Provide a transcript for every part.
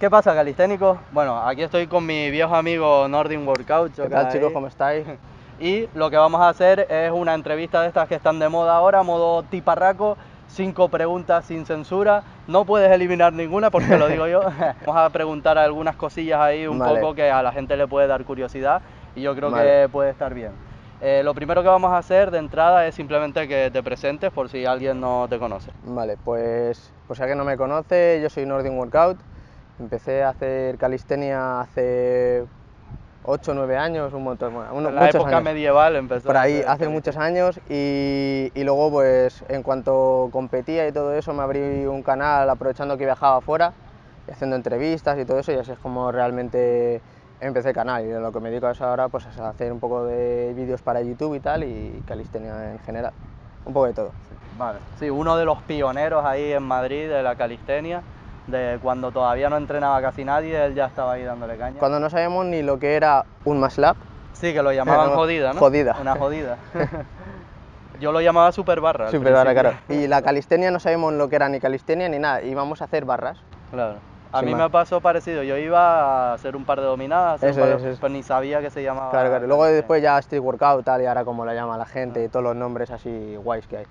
¿Qué pasa, calisténicos? Bueno, aquí estoy con mi viejo amigo Nordin Workout. ¿Qué tal, chicos? ¿Cómo estáis? Y lo que vamos a hacer es una entrevista de estas que están de moda ahora, modo tiparraco, cinco preguntas sin censura. No puedes eliminar ninguna porque lo digo yo. vamos a preguntar algunas cosillas ahí un Vale. poco que a la gente le puede dar curiosidad y yo creo que puede estar bien. Eh, lo primero que vamos a hacer de entrada es simplemente que te presentes por si alguien no te conoce. Vale, pues, pues si alguien no me conoce, yo soy Nordin Workout. Empecé a hacer calistenia hace 8 o 9 años, un montón, bueno, unos- en la época años. medieval empezó. Por ahí, hace muchos años y, y luego pues en cuanto competía y todo eso me abrí un canal aprovechando que viajaba afuera y haciendo entrevistas y todo eso y así es como realmente empecé el canal y lo que me dedico a eso ahora pues es hacer un poco de vídeos para YouTube y tal y calistenia en general, un poco de todo. Vale. Sí, uno de los pioneros ahí en Madrid de la calistenia, de cuando todavía no entrenaba casi nadie, él ya estaba ahí dándole caña. Cuando no sabíamos ni lo que era un maslap, Sí, que lo llamaban No, jodida, ¿no? jodida. Una jodida. Yo lo llamaba super barra. super barra, claro. Y la calistenia no sabíamos lo que era ni calistenia ni nada, íbamos a hacer barras. Claro. A Sin mí más. me pasó parecido, yo iba a hacer un par de dominadas, Eso par de- es, eso es. pues ni sabía que se llamaba. Claro, claro. Luego después ya street workout tal y ahora como la llama la gente y Ah. todos los nombres así guays que hay.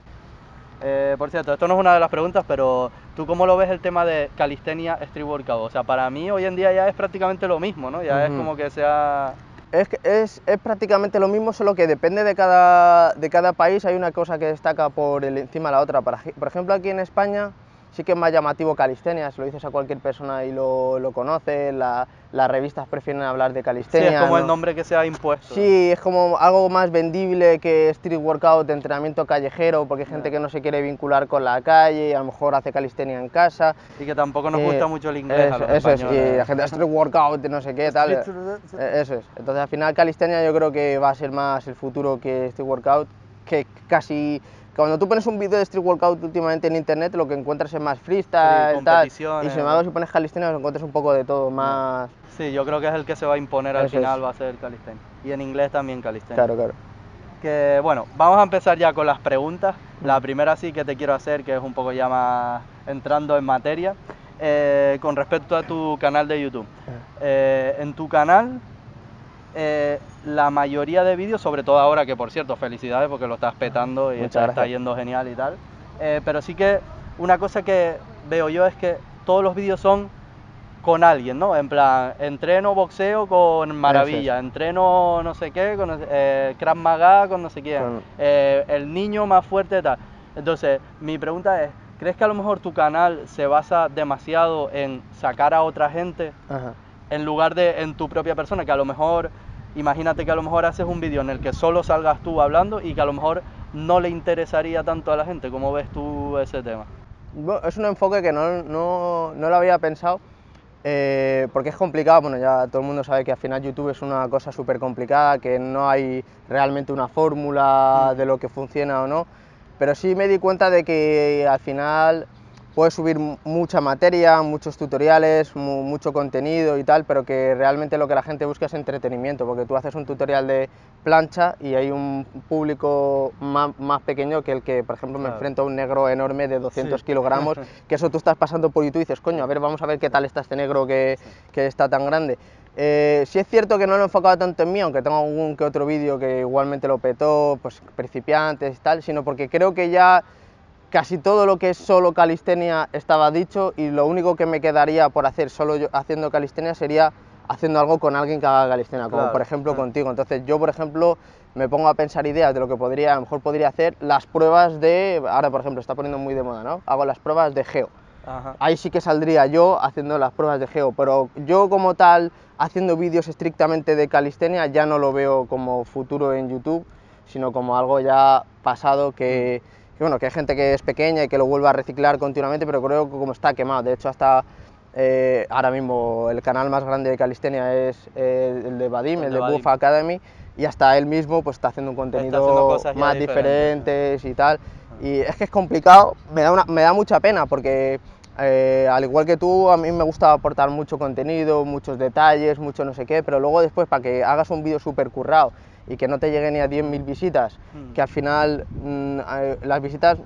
Eh, por cierto, esto no es una de las preguntas, pero ¿tú cómo lo ves el tema de calistenia street workout? O sea, para mí hoy en día ya es prácticamente lo mismo, ¿no? Ya es como que sea... Es, es, es prácticamente lo mismo, solo que depende de cada, de cada país, hay una cosa que destaca por el- encima de la otra. Por ejemplo, aquí en España sí que es más llamativo calistenia, se lo dices a cualquier persona y lo, lo conoce, la- las revistas prefieren hablar de Sí, calistenia. es como el ¿no? nombre que se ha impuesto. Sí, es como algo más vendible que street workout, entrenamiento callejero, porque hay gente Ya. que no se quiere vincular con la calle y a lo mejor hace calistenia en casa. Y que tampoco nos Eh, gusta mucho el inglés. a Eso, los eso es, y la gente street workout, no sé qué, tal. Eh, Eso es. Entonces al final calistenia yo creo que va a ser más el futuro que street workout, que casi cuando tú pones un vídeo de street workout últimamente en internet lo que encuentras es más freestyle, Sí, tal, y sin embargo si pones calistenia lo encuentras un poco de todo, más... Sí, yo creo que es el que se va a imponer al Eso es. final, va a ser calistenia. Y en inglés también calistenia. Claro, claro. Que bueno, vamos a empezar ya con las preguntas. La primera sí que te quiero hacer, que es un poco ya más entrando en materia, eh, con respecto a tu canal de YouTube. Eh, en tu canal, eh, la mayoría de vídeos, sobre todo ahora, que por cierto, felicidades porque lo estás petando y está, yendo genial y tal. Eh, pero sí que una cosa que veo yo es que todos los vídeos son con alguien, ¿no? En plan, entreno boxeo con maravilla, entreno no sé qué, con eh, Krav Maga con no sé quién, Con- eh, el niño más fuerte tal. Entonces, mi pregunta es, ¿crees que a lo mejor tu canal se basa demasiado en sacar a otra gente Ajá. En lugar de en tu propia persona? Que a lo mejor, imagínate que a lo mejor haces un vídeo en el que solo salgas tú hablando y que a lo mejor no le interesaría tanto a la gente. ¿Cómo ves tú ese tema? Es un enfoque que no, no, no lo había pensado eh, porque es complicado. Bueno, ya todo el mundo sabe que al final YouTube es una cosa súper complicada, que no hay realmente una fórmula de lo que funciona o no. Pero sí me di cuenta de que al final puedes subir mu- mucha materia, muchos tutoriales, mu- mucho contenido y tal, pero que realmente lo que la gente busca es entretenimiento, porque tú haces un tutorial de plancha y hay un público más, más pequeño que el que, por ejemplo, me enfrento a un negro enorme de 200 Sí. kilogramos, que eso tú estás pasando por YouTube y dices, coño, a ver, vamos a ver qué tal está este negro que, que está tan grande. Eh, sí es cierto que no lo he enfocado tanto en mí, aunque tengo algún que otro vídeo que igualmente lo petó, pues principiantes y tal, sino porque creo que ya casi todo lo que es solo calistenia estaba dicho y lo único que me quedaría por hacer solo yo haciendo calistenia sería haciendo algo con alguien que haga calistenia, como Claro, por ejemplo claro. contigo. Entonces yo, por ejemplo, me pongo a pensar ideas de lo que podría, a lo mejor podría hacer las pruebas de, ahora por ejemplo está poniendo muy de moda, ¿no? Hago las pruebas de geo. Ajá. Ahí sí que saldría yo haciendo las pruebas de geo, pero yo como tal, haciendo vídeos estrictamente de calistenia, ya no lo veo como futuro en YouTube, sino como algo ya pasado que, que, bueno, que hay gente que es pequeña y que lo vuelve a reciclar continuamente, pero creo que como está quemado, de hecho hasta eh, ahora mismo el canal más grande de calistenia es eh, el de Vadim, El el, de Vadim. Buff Academy, y hasta él mismo pues está haciendo un contenido haciendo cosas ya más diferentes, diferentes y tal. Y es que es complicado, me da, una- me da mucha pena porque eh, al igual que tú, a mí me gusta aportar mucho contenido, muchos detalles, mucho no sé qué, pero luego después para que hagas un vídeo súper currado y que no te llegue ni a 10.000 visitas, Mm. que al final mm, las visitas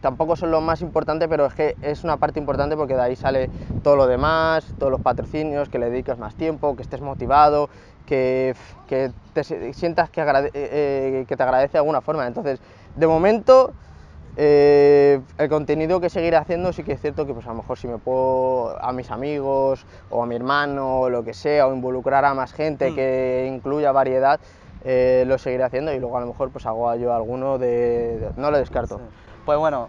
tampoco son lo más importante, pero es que es una parte importante porque de ahí sale todo lo demás, todos los patrocinios, que le dedicas más tiempo, que estés motivado, que, que te sientas que, eh, eh, que te agradece de alguna forma. Entonces, de momento, eh, el contenido que seguiré haciendo sí que es cierto que pues a lo mejor si me puedo a mis amigos o a mi hermano o lo que sea o involucrar a más gente mm. que incluya variedad lo seguiré haciendo y luego a lo mejor pues hago yo alguno de, no lo descarto. Pues bueno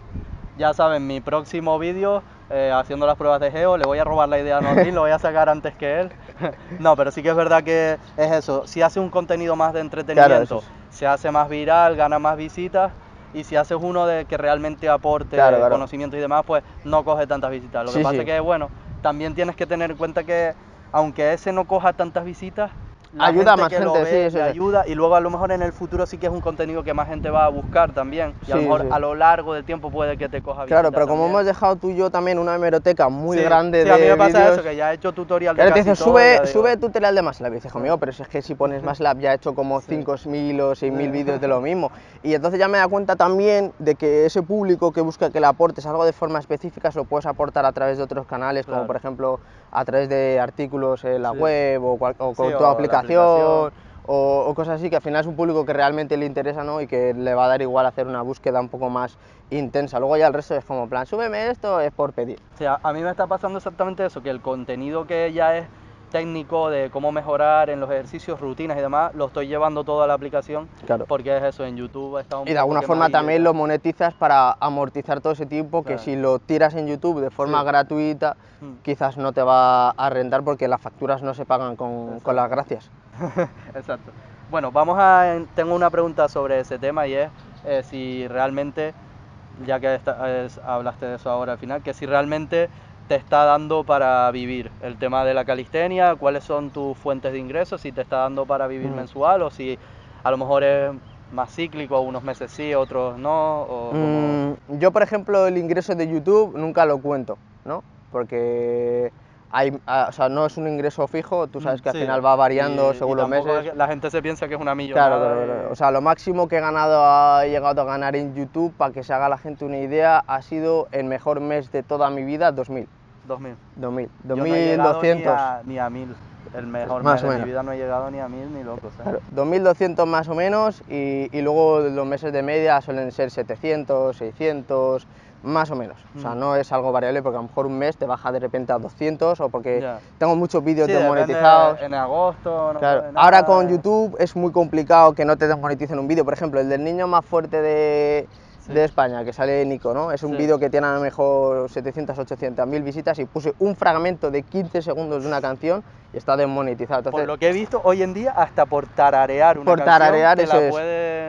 ya saben mi próximo vídeo eh, haciendo las pruebas de geo, le voy a robar la idea a Norrin, lo voy a sacar antes que él. no, pero sí que es verdad que es eso, si hace un contenido más de entretenimiento, se hace más viral, gana más visitas, y si haces uno de que realmente aporte conocimiento y demás, pues no coge tantas visitas. Lo que pasa es que, bueno, también tienes que tener en cuenta que aunque ese no coja tantas visitas, ayuda a más gente, sí, ayuda y luego a lo mejor en el futuro sí que es un contenido que más gente va a buscar también y a lo mejor a lo largo del tiempo puede que te coja Claro, pero como hemos dejado tú y yo también una hemeroteca muy grande sí, a mí me pasa eso, que ya he hecho tutorial de casi dices, sube, sube tutorial de MATLAB, y dices, mío, pero si es que si pones MATLAB ya he hecho como 5.000 o 6.000 vídeos de lo mismo y entonces ya me da cuenta también de que ese público que busca que le aportes algo de forma específica se lo puedes aportar a través de otros canales, como por ejemplo a través de artículos en la web o, con tu aplicación o, cosas así, que al final es un público que realmente le interesa ¿no? y que le va a dar igual hacer una búsqueda un poco más intensa. Luego ya el resto es como, plan, súbeme esto, es por pedir. O sea, a mí me está pasando exactamente eso, que el contenido que ya es técnico de cómo mejorar en los ejercicios, rutinas y demás, lo estoy llevando todo a la aplicación, claro. porque es eso, en YouTube está un Y de alguna forma también lo monetizas para amortizar todo ese tiempo, que si lo tiras en YouTube de forma gratuita, mm. quizás no te va a rentar porque las facturas no se pagan con, con las gracias. Exacto. Bueno, vamos a. Tengo una pregunta sobre ese tema y es eh, si realmente, ya que hablaste de eso ahora al final, que si realmente te está dando para vivir el tema de la calistenia, cuáles son tus fuentes de ingresos, si te está dando para vivir mensual o si a lo mejor es más cíclico, unos meses sí, otros no. Mm, yo, por ejemplo, el ingreso de YouTube nunca lo cuento, ¿no? Porque hay, ah, o sea, no es un ingreso fijo, tú sabes que al final va variando según los meses. La gente se piensa que es una millonada. Claro, claro, o sea, lo máximo que he ganado, he llegado a ganar en YouTube, para que se haga la gente una idea, ha sido el mejor mes de toda mi vida, 2000. 2000. 2000. 2200. Ni a, 1000. El mejor mes de mi vida no he llegado ni a 1000 ni loco. Claro, 2200 más o menos y, y luego los meses de media suelen ser 700, 600 más o menos. O sea, mm. no es algo variable porque a lo mejor un mes te baja de repente a 200 o porque tengo muchos vídeos desmonetizados. En agosto, no claro. Ahora con YouTube es muy complicado que no te desmoneticen un vídeo. Por ejemplo, el del niño más fuerte de, de España, que sale Nico, ¿no? Es un vídeo que tiene a lo mejor 700, 800 mil visitas y puse un fragmento de 15 segundos de una canción y está desmonetizado. Entonces, por lo que he visto hoy en día, hasta por tararear una por tararear eso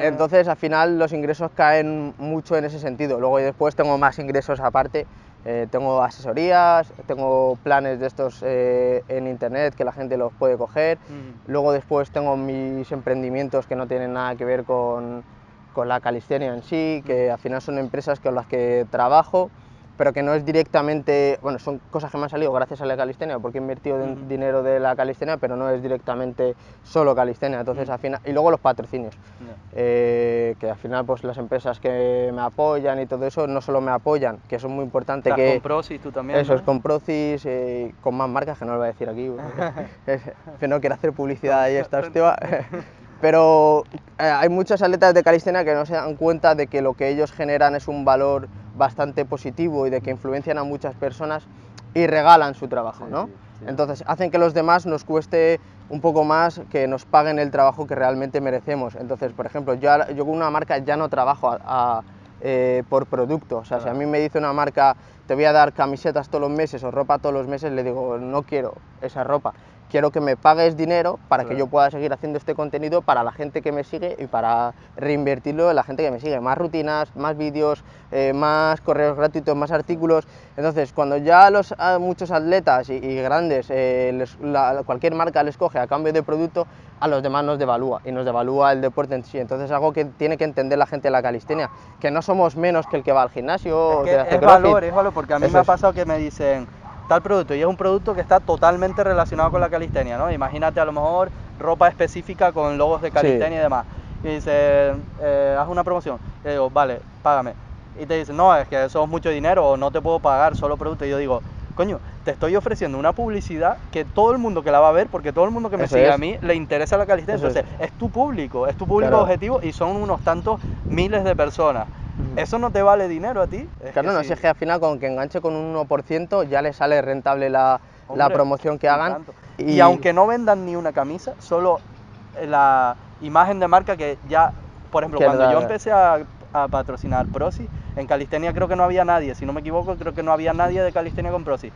Entonces, al final, los ingresos caen mucho en ese sentido. Luego, después tengo más ingresos aparte. Eh, tengo asesorías, tengo planes de estos eh, en internet que la gente los puede coger. Luego, después tengo mis emprendimientos que no tienen nada que ver con con la calistenia en sí, que al final son empresas con las que trabajo, pero que no es directamente, bueno, son cosas que me han salido gracias a la calistenia, porque he invertido dinero de la calistenia, pero no es directamente solo calistenia, entonces al final, y luego los patrocinios, eh, que al final pues las empresas que me apoyan y todo eso, no solo me apoyan, que eso es muy importante que... Con Procis tú también, Eso es, con Procis, eh, con más marcas, que no lo voy a decir aquí, que no quiero hacer publicidad ahí esta hostia, pero eh, hay muchas atletas de calistenia que no se dan cuenta de que lo que ellos generan es un valor bastante positivo y de que influencian a muchas personas y regalan su trabajo, ¿no? Entonces hacen que los demás nos cueste un poco más que nos paguen el trabajo que realmente merecemos. Entonces, por ejemplo, yo, yo con una marca ya no trabajo eh, por producto. O sea, si a mí me dice una marca, te voy a dar camisetas todos los meses o ropa todos los meses, le digo, no quiero esa ropa quiero que me pagues dinero para que yo pueda seguir haciendo este contenido para la gente que me sigue y para reinvertirlo en la gente que me sigue. Más rutinas, más vídeos, eh, más correos gratuitos, más artículos. Entonces, cuando ya los, ah, muchos atletas y, grandes, eh, cualquier marca les coge a cambio de producto, a los demás nos devalúa y nos devalúa el deporte en sí. Entonces es algo que tiene que entender la gente de la calistenia, que no somos menos que el que va al gimnasio. Es, que es valor, es valor, porque a mí me ha pasado que me dicen tal producto y es un producto que está totalmente relacionado con la calistenia, ¿no? Imagínate a lo mejor ropa específica con logos de calistenia y demás. Y dice, eh, haz una promoción. Y digo, vale, págame. y te dicen, no, es que eso es mucho dinero o no te puedo pagar solo producto. Y yo digo, coño, te estoy ofreciendo una publicidad que todo el mundo que la va a ver, porque todo el mundo que me Eso sigue es. a mí le interesa la calistenia. Eso es. Entonces, es. tu público, es tu público Claro. objetivo y son unos tantos miles de personas. Ujú. ¿Eso no te vale dinero a ti? Es Claro, no, sí. si es que al final con que enganche con un 1% ya le sale rentable la, la promoción que hagan. Y... aunque no vendan ni una camisa, solo la imagen de marca que ya, por ejemplo, cuando yo empecé a, a patrocinar Prosi, en calistenia creo que no había nadie, si no me equivoco, creo que no había nadie de calistenia con Prosi.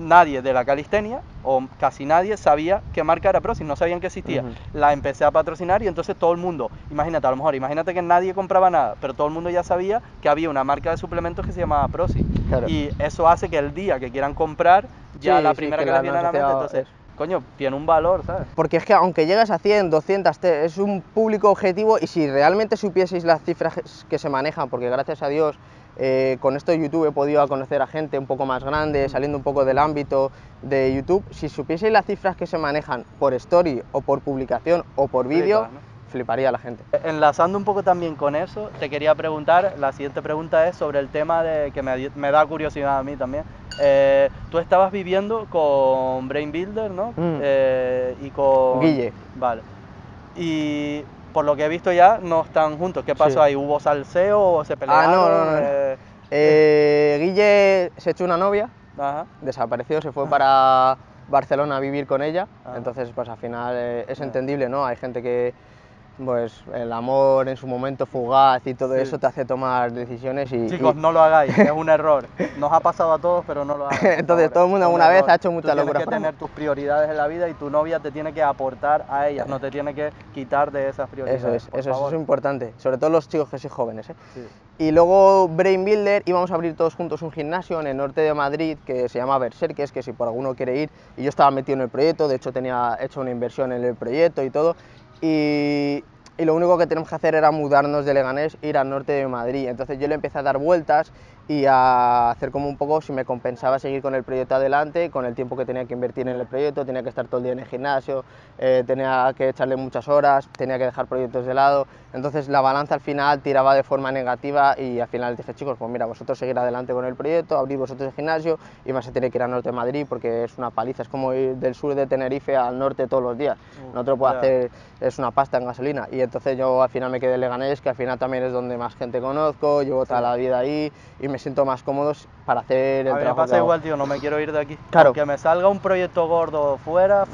Nadie de la calistenia, o casi nadie, sabía qué marca era no sabían que existía. La empecé a patrocinar y entonces todo el mundo, imagínate, a lo mejor, imagínate que nadie compraba nada, pero todo el mundo ya sabía que había una marca de suplementos que se llamaba Prosi. Claro. Y eso hace que el día que quieran comprar, ya Sí, la sí, primera que que, la les viene a la mente, entonces, coño, tiene un valor, ¿sabes? Porque es que aunque llegues a 100, 200, te- es un público objetivo y si realmente supieseis las cifras que se manejan, porque gracias a Dios eh, con esto de YouTube he podido conocer a gente un poco más grande, Mm. saliendo un poco del ámbito de YouTube, si supieseis las cifras que se manejan por story o por publicación o por vídeo, fliparía la gente. Enlazando un poco también con eso, te quería preguntar, la siguiente pregunta es sobre el tema de que me da curiosidad a mí también. Eh, tú estabas viviendo con Brain Builder, ¿no? Mm. Eh, y con... Guille. Vale. Y por lo que he visto ya, no están juntos. ¿Qué pasó Sí. ahí? ¿Hubo salseo o se Ah, pelearon? no, no, no. Eh, Eh, Guille se echó una novia, ajá. desapareció, se fue para Barcelona a vivir con ella, Ah. entonces pues al final eh, es entendible, ¿no? Hay gente que pues el amor en su momento fugaz y todo Sí. eso te hace tomar decisiones y... Chicos, y- no lo hagáis, es un error. Nos ha pasado a todos, pero no lo hagáis. Entonces, favor, todo el mundo alguna vez ha hecho Tú mucha locura Tienes que tener tus prioridades en la vida y tu novia te tiene que aportar a ellas, no te tiene que quitar de esas prioridades. Eso es, eso, es- eso es importante, sobre todo los chicos que sois jóvenes. ¿eh? Sí. Y luego Brain Builder íbamos a abrir todos juntos un gimnasio en el norte de Madrid que se llama Berserkes, que si por alguno quiere ir, y yo estaba metido en el proyecto, de hecho tenía hecho una inversión en el proyecto y todo, y, lo único que tenemos que hacer era mudarnos de Leganés, ir al norte de Madrid. Entonces yo le empecé a dar vueltas y a hacer como un poco si me compensaba seguir con el proyecto adelante, con el tiempo que tenía que invertir en el proyecto, tenía que estar todo el día en el gimnasio, eh, tenía que echarle muchas horas, tenía que dejar proyectos de lado, entonces la balanza al final tiraba de forma negativa y al final dije, chicos, pues mira, vosotros seguir adelante con el proyecto, abrir vosotros el gimnasio y más se tiene que ir al norte de Madrid porque es una paliza, es como ir del sur de Tenerife al norte todos los días, Uh, no te lo puedo hacer, es una pasta en gasolina y entonces yo al final me quedé en Leganés, que al final también es donde más gente conozco, llevo toda la vida ahí y me siento más cómodo para hacer el A mí me trabajo que pasa hago. igual, tío, no me quiero ir de aquí. Claro. Que me salga un proyecto gordo fuera,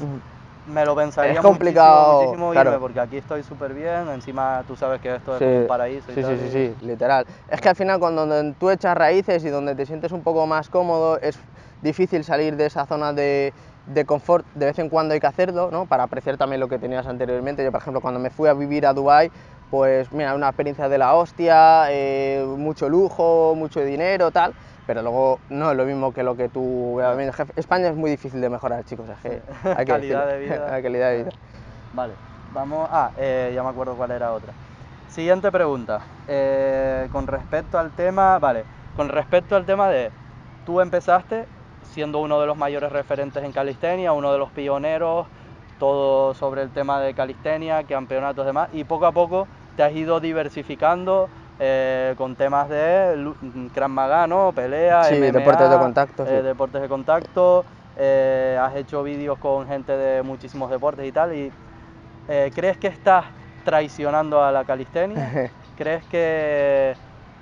me lo pensaría Es complicado, muchísimo, muchísimo claro. irme, porque aquí estoy súper bien, encima tú sabes que esto es Sí, un paraíso y sí, tal, sí, sí, sí, literal. Es que al final cuando tú echas raíces y donde te sientes un poco más cómodo, es difícil salir de esa zona de, de confort. De vez en cuando hay que hacerlo, ¿no? Para apreciar también lo que tenías anteriormente. Yo, por ejemplo, cuando me fui a vivir a Dubai pues mira, una experiencia de la hostia, eh, mucho lujo, mucho dinero, tal. Pero luego no es lo mismo que lo que tú... España es muy difícil de mejorar, chicos. Es que hay que Calidad decirlo. de vida. Calidad de vida. Vale, vamos. Ah, eh, ya me acuerdo cuál era otra. Siguiente pregunta. Eh, con respecto al tema, vale, con respecto al tema de tú empezaste siendo uno de los mayores referentes en calistenia, uno de los pioneros, todo sobre el tema de calistenia, campeonatos y demás, y poco a poco te has ido diversificando eh, con temas de Krav Maga, ¿no? Pelea, Sí, MMA, deportes de contacto, sí. eh, deportes de contacto, eh, has hecho vídeos con gente de muchísimos deportes y tal, y eh, ¿crees que estás traicionando a la calistenia? ¿Crees que,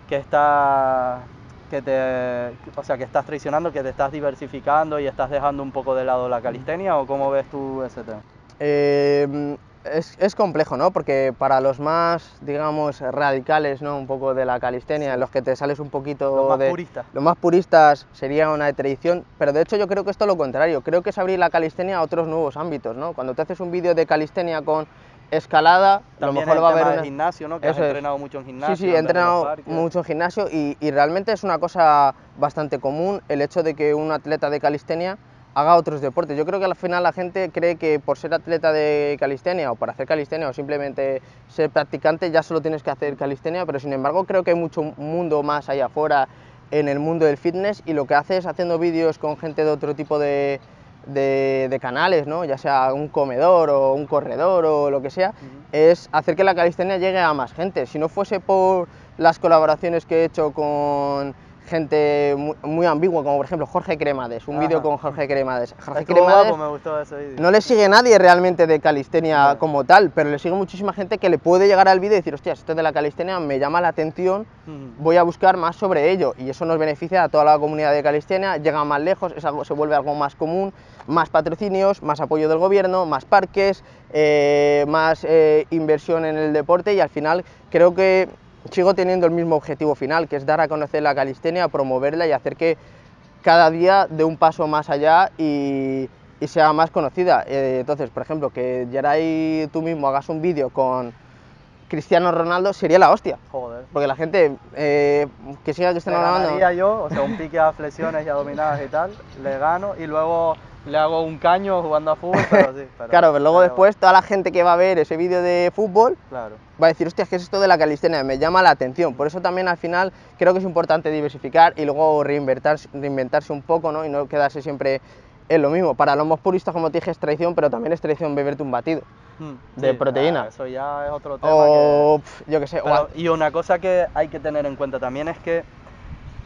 que está que te o sea que estás traicionando, que te estás diversificando y estás dejando un poco de lado la calistenia o cómo ves tú ese tema? Eh, es, es complejo, ¿no? Porque para los más, digamos, radicales, ¿no? Un poco de la calistenia, los que te sales un poquito Los más de... puristas. Los más puristas sería una tradición, pero de hecho yo creo que esto es lo contrario, creo que es abrir la calistenia a otros nuevos ámbitos, ¿no? Cuando te haces un vídeo de calistenia con escalada, a lo mejor el va a haber una... gimnasio, ¿no? Que has es. entrenado mucho en gimnasio. Sí, sí, he en entrenado mucho en gimnasio y, y realmente es una cosa bastante común el hecho de que un atleta de calistenia haga otros deportes. Yo creo que al final la gente cree que por ser atleta de calistenia o por hacer calistenia o simplemente ser practicante ya solo tienes que hacer calistenia, pero sin embargo creo que hay mucho mundo más allá afuera en el mundo del fitness y lo que haces haciendo vídeos con gente de otro tipo de, de- de canales, ¿no? ya sea un comedor o un corredor o lo que sea, es hacer que la calistenia llegue a más gente. Si no fuese por las colaboraciones que he hecho con gente muy, muy ambigua, como por ejemplo Jorge Cremades, un vídeo con Jorge Cremades. Jorge Estuvo Cremades guapo, me gustó ese vídeo. no le sigue nadie realmente de calistenia como tal, pero le sigue muchísima gente que le puede llegar al vídeo y decir, hostias, esto de la calistenia me llama la atención, voy a buscar más sobre ello. Y eso nos beneficia a toda la comunidad de calistenia, llega más lejos, es algo, se vuelve algo más común, más patrocinios, más apoyo del gobierno, más parques, eh, más eh, inversión en el deporte y al final creo que sigo teniendo el mismo objetivo final, que es dar a conocer la calistenia, promoverla y hacer que cada día dé un paso más allá y, y sea más conocida. Eh, entonces, por ejemplo, que Geray tú mismo hagas un vídeo con Cristiano Ronaldo sería la hostia. Joder. Porque la gente eh, que siga a Le Cristiano Ronaldo... yo, o sea, un pique a flexiones y a dominadas y tal, le gano y luego le hago un caño jugando a fútbol, pero sí. pero- Claro, pero luego pero- después toda la gente que va a ver ese vídeo de fútbol Claro. va a decir, hostia, ¿qué es esto de la calistenia? Me llama la atención. Por eso también al final creo que es importante diversificar y luego reinventarse, reinventarse un poco ¿no? y no quedarse siempre en lo mismo. Para los más puristas, como te dije, es traición, pero también es traición beberte un batido. Mm, De sí, proteína. ah, eso ya es otro tema. O, pf, yo qué sé, que- o y una cosa que hay que tener en cuenta también es que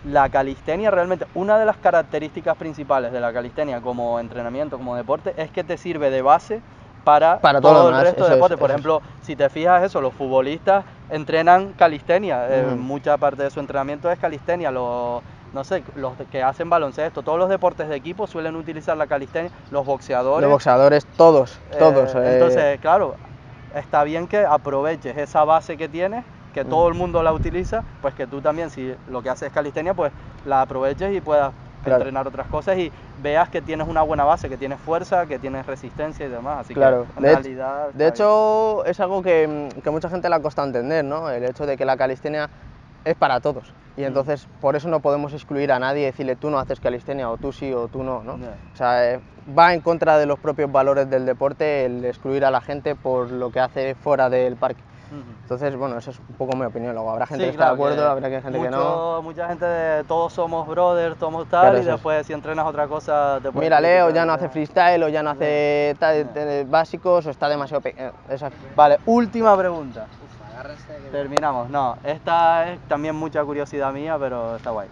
la calistenia realmente, una de las características principales de la calistenia como entrenamiento, como deporte, es que te sirve de base para, Para todo el resto de es, deportes. Por es. ejemplo, si te fijas eso, los futbolistas entrenan calistenia, eh, mucha parte de su entrenamiento es calistenia, los no sé, los que hacen baloncesto, todos los deportes de equipo suelen utilizar la calistenia, los boxeadores. los boxeadores, todos, Eh, todos. eh, Entonces, claro, está bien que aproveches esa base que tienes, que todo el mundo la utiliza, pues que tú también, si lo que haces es calistenia, pues la aproveches y puedas Claro. entrenar otras cosas y veas que tienes una buena base, que tienes fuerza, que tienes resistencia y demás. Así Claro. que en De hecho- realidad. De hecho, es algo que, que mucha gente le ha costado entender, ¿no? El hecho de que la calistenia es para todos. Y Mm. entonces, por eso no podemos excluir a nadie y decirle tú no haces calistenia o tú sí o tú no, ¿no? Ya. O sea, eh, va en contra de los propios valores del deporte el excluir a la gente por lo que hace fuera del parque. Entonces, bueno, esa es un poco mi opinión. Luego habrá gente Sí, que está claro, de acuerdo, que habrá gente que no. mucho- Mucha gente de todos somos brothers, somos tal, Claro, y eso es. después si entrenas otra cosa te Mira, Leo ya no hace freestyle o ya no hace tal- eh, básicos o está demasiado pequeño. Vale, última pregunta. Que- Terminamos. No, esta es también mucha curiosidad mía, pero está guay.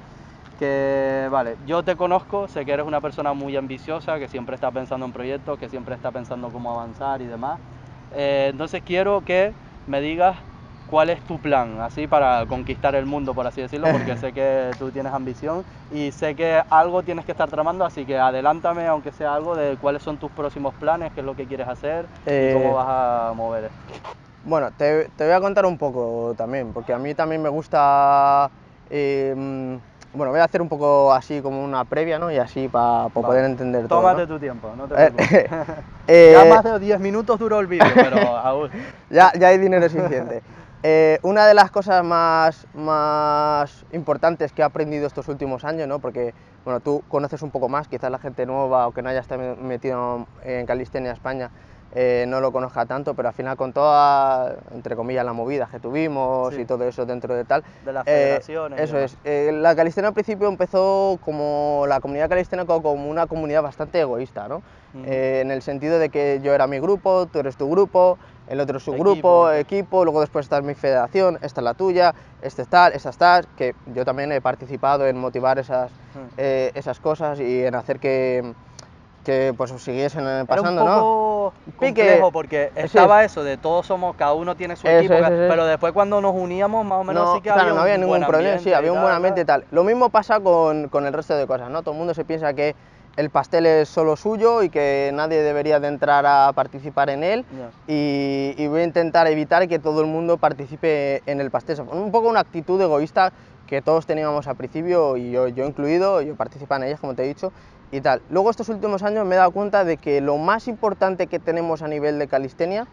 Que, vale, yo te conozco, sé que eres una persona muy ambiciosa, que siempre está pensando en proyectos, que siempre está pensando cómo avanzar y demás. Eh, entonces quiero que me digas cuál es tu plan, así para conquistar el mundo, por así decirlo, porque sé que tú tienes ambición y sé que algo tienes que estar tramando, así que adelántame, aunque sea algo, de cuáles son tus próximos planes, qué es lo que quieres hacer y Eh, cómo vas a mover esto. Bueno, te, te voy a contar un poco también, porque a mí también me gusta. eh, bueno, voy a hacer un poco así como una previa, ¿no? Y así para Vale. poder entender todo. Tómate ¿no? tu tiempo, no te Eh, preocupes. eh, ya más de 10 minutos duró el vídeo, pero aún. ya, ya hay dinero suficiente. Eh, una de las cosas más, más importantes que he aprendido estos últimos años, ¿no? porque bueno, tú conoces un poco más, quizás la gente nueva o que no haya estado metido en Calistenia España eh, no lo conozca tanto, pero al final con toda, entre comillas, la movida que tuvimos Sí. y todo eso dentro de tal, De las eh, federaciones. eso es. Eh, la calistenia al principio empezó como la comunidad calistena co- como una comunidad bastante egoísta, ¿no? En el sentido de que yo era mi grupo, tú eres tu grupo, el otro es su grupo, equipo, luego después está mi federación, esta es la tuya, este es tal, esta es tal, que yo también he participado en motivar esas, esas cosas y en hacer que, que pues siguiesen pasando, ¿no? Pique. complejo porque estaba eso de todos somos, cada uno tiene su Eso equipo, eso pero después cuando nos uníamos más o menos no, sí que claro, había no un había ningún buen problema, sí, había un buen ambiente y tal. Lo mismo pasa con, con el resto de cosas, ¿no? Todo el mundo se piensa que el pastel es solo suyo y que nadie debería de entrar a participar en él y voy a intentar evitar que todo el mundo participe en el pastel. Un poco una actitud egoísta que todos teníamos al principio y yo, yo incluido, yo participaba en ellas, como te he dicho, y tal. Luego estos últimos años me he dado cuenta de que lo más importante que tenemos a nivel de calistenia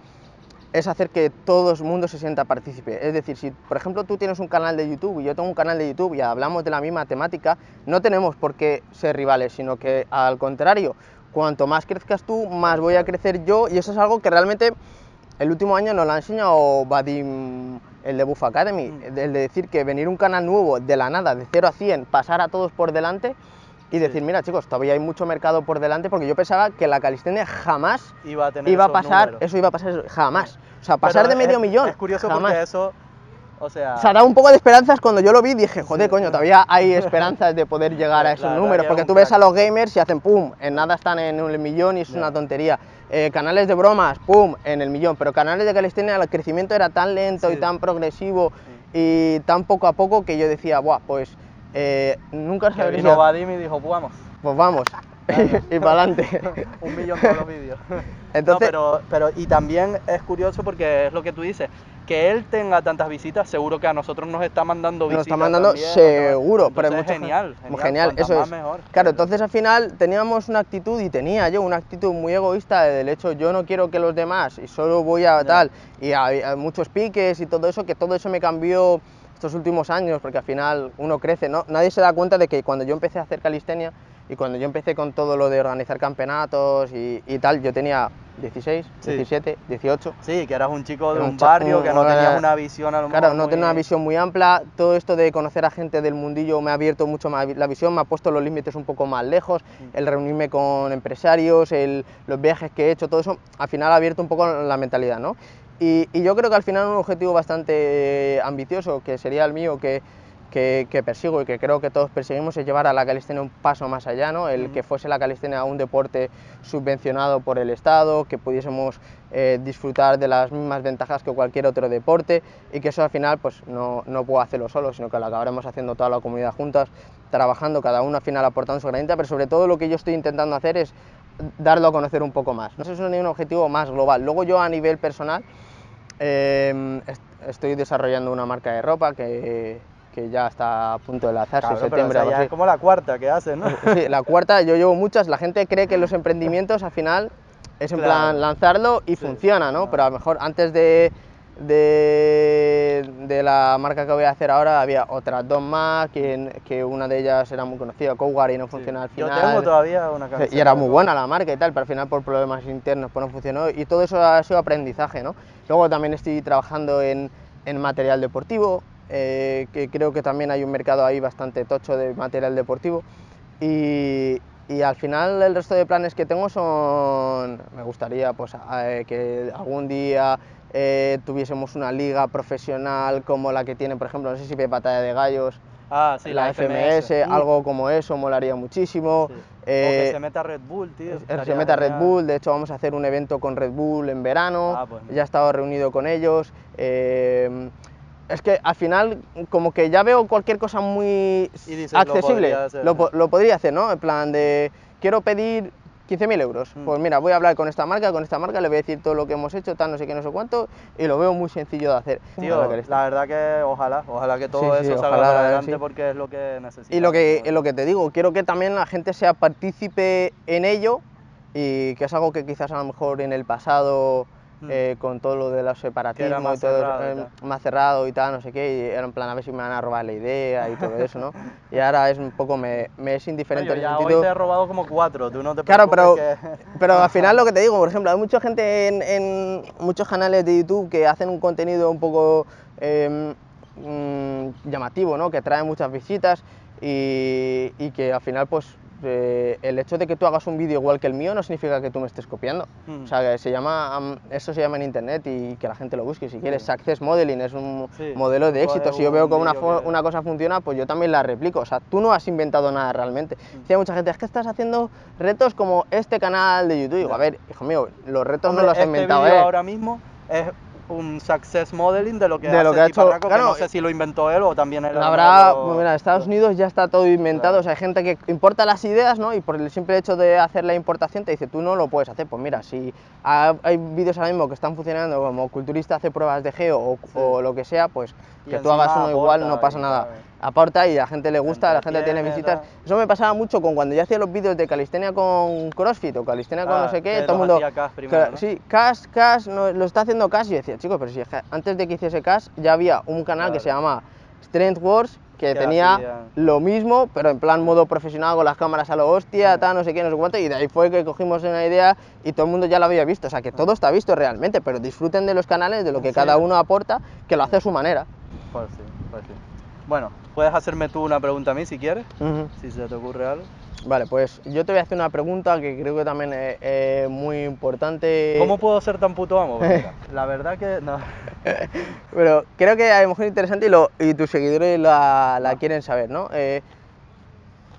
es hacer que todo el mundo se sienta partícipe. Es decir, si por ejemplo tú tienes un canal de YouTube y yo tengo un canal de YouTube y hablamos de la misma temática, no tenemos por qué ser rivales, sino que al contrario, cuanto más crezcas tú, más voy a crecer yo y eso es algo que realmente el último año nos lo ha enseñado Vadim, el de Buff Academy, Mm. el de decir que venir un canal nuevo de la nada, de 0 a 100, pasar a todos por delante y decir, mira chicos, todavía hay mucho mercado por delante porque yo pensaba que la calistenia jamás Iba a tener iba a esos pasar, números. eso iba a pasar jamás. O sea, Pero pasar de es- medio millón. Es curioso jamás. porque eso, O sea, O sea, da un poco de esperanzas cuando yo lo vi, dije, joder, coño, todavía hay esperanzas de poder llegar a esos verdad números, que porque tú ves a los gamers y hacen pum, en nada están en el millón y es una tontería. Eh, canales de bromas, pum, en el millón, pero canales de calistenia el crecimiento era tan lento y tan progresivo y tan poco a poco que yo decía, buah, pues eh, nunca que sabría. vino Vadim y dijo, pues vamos. Pues vamos, y para adelante. un millón todos los vídeos. Entonces- no, pero, pero, y también es curioso porque es lo que tú dices, que él tenga tantas visitas, seguro que a nosotros nos está mandando visitas. Nos está mandando también, seguro, pero Entonces, mucha es genial, genial, genial, eso es. mejor. Claro, entonces al final teníamos una actitud y tenía yo una actitud muy egoísta del hecho yo no quiero que los demás y solo voy a tal y hay, hay muchos piques y todo eso que todo eso me cambió estos últimos años porque al final uno crece, ¿no? Nadie se da cuenta de que cuando yo empecé a hacer calistenia y cuando yo empecé con todo lo de organizar campeonatos y, y tal, yo tenía 16, Sí. 17, 18 Sí, que eras un chico de un, barrio, que no un- tenías una visión a lo Claro, mejor no tengo una visión muy amplia. Todo esto de conocer a gente del mundillo me ha abierto mucho más la visión, me ha puesto los límites un poco más lejos. Mm. El reunirme con empresarios, el- los viajes que he hecho, todo eso, al final ha abierto un poco la mentalidad, ¿no? Y, y yo creo que al final un objetivo bastante ambicioso, que sería el mío, que, que, que persigo y que creo que todos perseguimos, es llevar a la calistenia un paso más allá, ¿no? El que fuese la calistenia un deporte subvencionado por el Estado, que pudiésemos eh, disfrutar de las mismas ventajas que cualquier otro deporte y que eso al final pues no, no puedo hacerlo solo, sino que lo acabaremos haciendo toda la comunidad juntas, trabajando cada uno al final aportando su granita, pero sobre todo lo que yo estoy intentando hacer es darlo a conocer un poco más. No sé si es un objetivo más global. Luego yo a nivel personal eh, est- estoy desarrollando una marca de ropa que, que ya está a punto de lanzarse en Cabrón, pero septiembre. esa algo ya es como la cuarta que haces, ¿no? Sí, la cuarta, yo llevo muchas, la gente cree que los emprendimientos al final es en Claro. plan lanzarlo y Sí, funciona, ¿no? no. Pero a lo mejor antes de, de, de la marca que voy a hacer ahora había otras dos más, que, que una de ellas era muy conocida, Cougar, y no Sí. funciona al Yo final. tengo todavía una Sí, camiseta. y era muy buena la marca y tal, pero al final por problemas internos pues no funcionó y todo eso ha sido aprendizaje, ¿no? Luego también estoy trabajando en, en material deportivo, eh, que creo que también hay un mercado ahí bastante tocho de material deportivo y, y al final el resto de planes que tengo son, me gustaría pues eh, que algún día eh, tuviésemos una liga profesional como la que tiene, por ejemplo, no sé si ve Batalla de Gallos, Ah, sí, la, FMS, algo como eso, molaría muchísimo. sí. o Eh, que se meta Red Bull, tío. se meta Red. Bull, de hecho vamos a hacer un evento con Red Bull en verano, Ah, pues ya he estado reunido con ellos. Es que al final como que ya veo cualquier cosa muy dices, lo accesible, podría hacer, lo, podría hacer, ¿no? En plan de, quiero pedir 15.000 euros, Mm. pues mira, voy a hablar con esta marca, con esta marca, le voy a decir todo lo que hemos hecho, tal, no sé qué, no sé cuánto, y lo veo muy sencillo de hacer. Tío, la verdad que ojalá, ojalá que todo Sí, sí, eso salga ojalá, para adelante sí. porque es lo que necesitamos. Y lo que, ¿no? lo que te digo, quiero que también la gente sea partícipe en ello y que es algo que quizás a lo mejor en el pasado, Mm. eh, con todo lo de los separatismos más y todo, eso, cerrado y eh, más cerrado y tal, no sé qué, y era en plan a ver si me van a robar la idea y todo eso, ¿no? Y ahora es un poco, me, me es indiferente yo en el ya hoy sentido... te he robado como cuatro, tú no te Claro, pero, que- pero al final lo que te digo, por ejemplo, hay mucha gente en, en muchos canales de YouTube que hacen un contenido un poco eh, mm, llamativo, ¿no? Que trae muchas visitas y, y que al final, pues, eh, el hecho de que tú hagas un vídeo igual que el mío no significa que tú me estés copiando. Mm. O sea, que se llama, am, eso se llama en internet y que la gente lo busque. Si quieres, Success Modeling es un Sí, modelo de éxito. Si yo veo que una, que- una cosa funciona, pues yo también la replico. O sea, tú no has inventado nada realmente. Mm. Decía mucha gente, es que estás haciendo retos como este canal de YouTube. Digo, a ver, hijo mío, los retos Hombre, no los he este inventado, ¿eh? ahora mismo es un success modeling de lo que De lo hace que ha hecho- Tiparraco, que claro, no sé si lo inventó él o también él Habrá, en Estados Unidos ya está todo inventado, Claro. o sea, hay gente que importa las ideas, ¿no? Y por el simple hecho de hacer la importación te dice, tú no lo puedes hacer. Pues mira, si ha- hay vídeos ahora mismo que están funcionando como culturista hace pruebas de geo o, Sí. o lo que sea, pues que tú hagas uno igual, no pasa nada. claro. Aporta y a la gente le gusta, la gente tiene visitas. tal. Eso me pasaba mucho con cuando yo hacía los vídeos de calistenia con CrossFit o calistenia con Ah, no sé qué, todo el mundo... Cash primero. Sí, Cash, Cash, no, lo está haciendo Cash y yo decía, chicos, pero si antes de que hiciese Cash ya había un canal que se llama Strength Wars que tenía lo mismo, pero en plan modo profesional con las cámaras a lo hostia, Sí. tal, no sé qué, no sé cuánto, y de ahí fue que cogimos una idea y todo el mundo ya lo había visto, o sea que todo está visto realmente, pero disfruten de los canales, de lo que Sí. cada uno aporta, que lo hace a su manera. Pues sí. Bueno, puedes hacerme tú una pregunta a mí si quieres, Ujú. si se te ocurre algo. Vale, pues yo te voy a hacer una pregunta que creo que también es, es muy importante. ¿Cómo puedo ser tan puto amo? La verdad que no. Pero creo que a lo mejor es interesante y, lo- y tus seguidores la, la Ah. quieren saber, ¿no? Eh,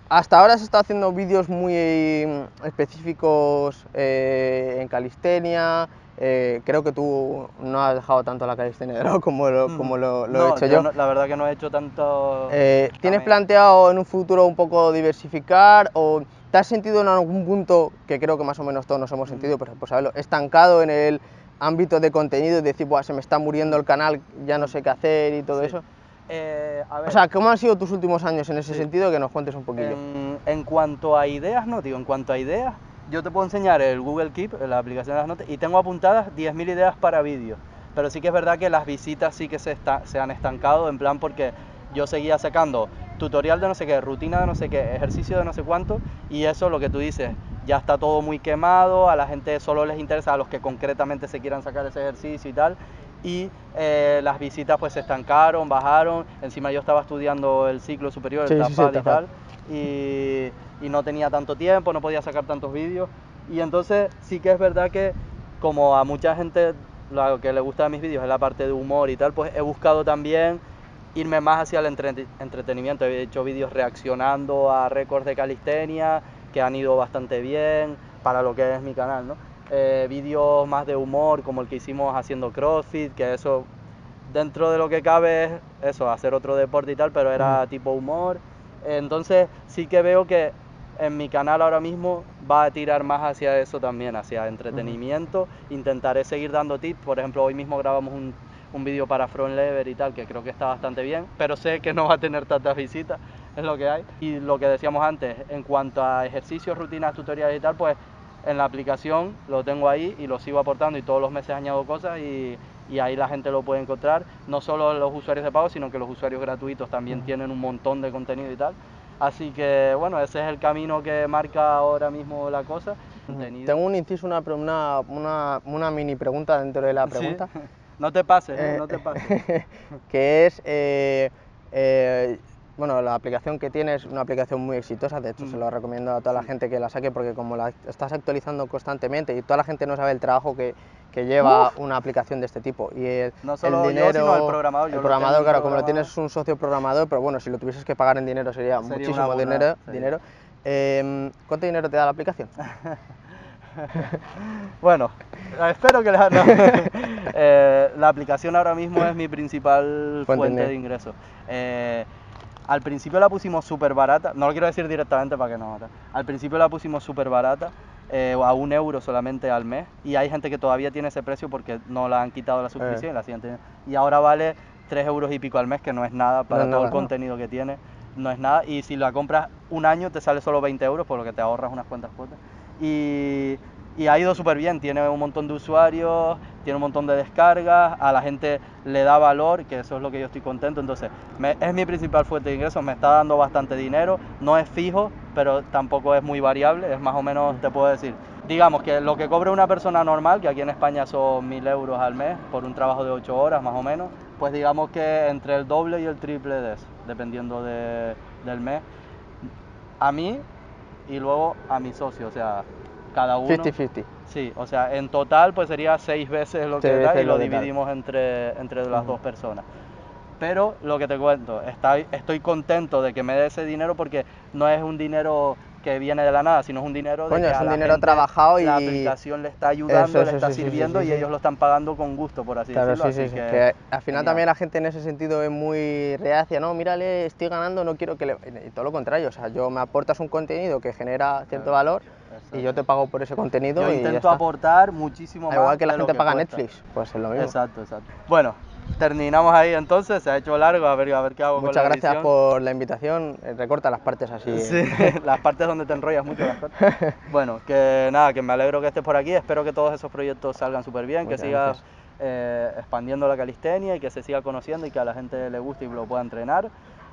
hasta ahora has estado haciendo vídeos muy mm, específicos eh, en calistenia. Eh, creo que tú no has dejado tanto la calistenia de lado como lo, como lo, lo No, he hecho yo. no- la verdad que no he hecho tanto. Eh, ¿Tienes planteado en un futuro un poco diversificar o te has sentido en algún punto, que creo que más o menos todos nos hemos sentido, pero por saberlo, estancado en el ámbito de contenido y decir, Buah, se me está muriendo el canal, ya no sé qué hacer y todo Sí. eso? Eh, a ver, O sea, ¿cómo han sido tus últimos años en ese Sí. sentido? Que nos cuentes un poquillo. en, en cuanto a ideas, no, digo, en cuanto a ideas, yo te puedo enseñar el Google Keep, la aplicación de las notas, y tengo apuntadas 10.000 ideas para vídeos. Pero sí que es verdad que las visitas sí que se, está- se han estancado, en plan porque yo seguía sacando tutorial de no sé qué, rutina de no sé qué, ejercicio de no sé cuánto, y eso lo que tú dices, ya está todo muy quemado, a la gente solo les interesa a los que concretamente se quieran sacar ese ejercicio y tal, y eh, las visitas pues se estancaron, bajaron, encima yo estaba estudiando el ciclo superior, el Sí, sí, sí, TAFAD y tal, y, y no tenía tanto tiempo, no podía sacar tantos vídeos, y entonces sí que es verdad que como a mucha gente lo que le gusta de mis vídeos es la parte de humor y tal, pues he buscado también irme más hacia el entre- entretenimiento. He hecho vídeos reaccionando a récords de calistenia que han ido bastante bien para lo que es mi canal, ¿no? Eh, vídeos más de humor como el que hicimos haciendo CrossFit, que eso dentro de lo que cabe es eso, hacer otro deporte y tal, pero era tipo humor. Entonces sí que veo que en mi canal ahora mismo va a tirar más hacia eso también, hacia entretenimiento. Intentaré seguir dando tips. Por ejemplo, hoy mismo grabamos un, un vídeo para Front Lever y tal, que creo que está bastante bien, pero sé que no va a tener tantas visitas, es lo que hay. Y lo que decíamos antes, en cuanto a ejercicios, rutinas, tutoriales y tal, pues en la aplicación lo tengo ahí y lo sigo aportando y todos los meses añado cosas y, y ahí la gente lo puede encontrar. No solo los usuarios de pago, sino que los usuarios gratuitos también tienen un montón de contenido y tal. Así que bueno, ese es el camino que marca ahora mismo la cosa. Contenido. Tengo un inciso, una, una, una, una mini pregunta dentro de la Sí. pregunta. No te pases. Eh, no te pases. que es, eh, eh, bueno, la aplicación que tienes, una aplicación muy exitosa, de hecho se Mm. lo recomiendo a toda la gente que la saque porque como la estás actualizando constantemente y toda la gente no sabe el trabajo que, que lleva una aplicación de este tipo. Y el, No solo yo, el dinero, sino el programador, yo el programador, claro, como lo tienes un socio programador, pero bueno, si lo tuvieses que pagar en dinero sería, Sería muchísimo burrada, dinero. sí. dinero. Em, ¿Cuánto dinero te da la aplicación? Bueno, eh, espero que la, no. Eh, la aplicación ahora mismo es mi principal Fuente fuente de- de ingresos. Eh, al principio la pusimos súper barata, no lo quiero decir directamente para que no. Al principio la pusimos súper barata, eh, a un euro solamente al mes, y hay gente que todavía tiene ese precio porque no la han quitado la suscripción y la siguen teniendo. Y ahora vale 3 euros y pico al mes, que no es nada para todo nada, el no. contenido que tiene, no es nada. Y si la compras un año te sale solo 20 euros, por lo que te ahorras unas cuantas cuotas. Y, y ha ido súper bien, tiene un montón de usuarios, tiene un montón de descargas, a la gente le da valor, que eso es lo que yo estoy contento. Entonces, es mi principal fuente de ingresos, me está dando bastante dinero, no es fijo, pero tampoco es muy variable, es más o menos, te puedo decir, digamos que lo que cobre una persona normal, que aquí en España son 1000 euros al mes, por un trabajo de 8 horas más o menos, pues digamos que entre el doble y el triple de eso, dependiendo de- del mes. A mí y luego a mi socio, o sea, cada uno. 50-50. Sí, o sea, en total pues sería seis veces lo que Seis da veces y lo tal. dividimos entre, entre las Ujú. dos personas. Pero lo que te cuento, está- estoy contento de que me dé ese dinero porque no es un dinero que viene de la nada, sino es un dinero de Coño, que es a un la dinero gente trabajado la y- aplicación le está ayudando, Eso, eso, le está sí, sí, sí, sirviendo sí, y ellos lo están pagando con gusto, por así Claro, decirlo. sí, sí, así sí, que, que al final también la gente en ese sentido es muy reacia, no, mírale, estoy ganando, no quiero que le... Y todo lo contrario, o sea, yo me aportas un contenido que genera cierto Claro, valor y yo te pago por ese contenido Yo y ya intento está. aportar muchísimo más. igual que la gente paga cuesta. Netflix, pues es lo mismo. Exacto, exacto. Bueno, terminamos ahí entonces, se ha hecho largo, a ver, a ver qué hago con Muchas la gracias edición. por la invitación, eh, recorta las partes así. Sí, las partes donde te enrollas mucho. Las partes. Bueno, que nada, que me alegro que estés por aquí. Espero que todos esos proyectos salgan súper bien, que Muchas sigas gracias. eh, expandiendo la calistenia y que se siga conociendo y que a la gente le guste y lo pueda entrenar.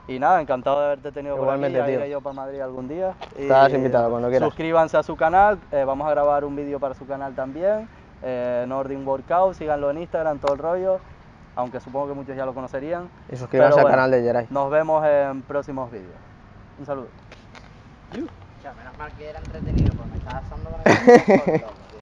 Y nada, encantado de haberte tenido Igualmente, por aquí. Tío. iré yo para Madrid algún día. Y Estás invitado cuando quieras. Suscríbanse a su canal. eh, vamos a grabar un vídeo para su canal también. Eh, Nordin Workout, síganlo en Instagram, todo el rollo. Aunque supongo que muchos ya lo conocerían. Y suscríbanse Pero al bueno, canal de Jerai. Nos vemos en próximos vídeos. Un saludo. Menos mal que era entretenido, porque me estaba asando con el